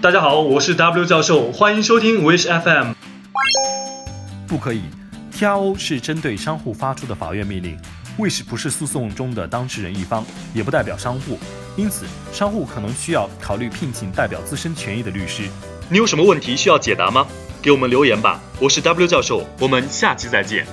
大家好我是 w 教授欢迎收听 wish fm 不可以 tro 是针对商户发出的法院命令 wish 不是诉讼中的当事人一方也不代表商户因此商户可能需要考虑聘请代表自身权益的律师。你有什么问题需要解答吗？给我们留言吧我是 w 教授我们下期再见。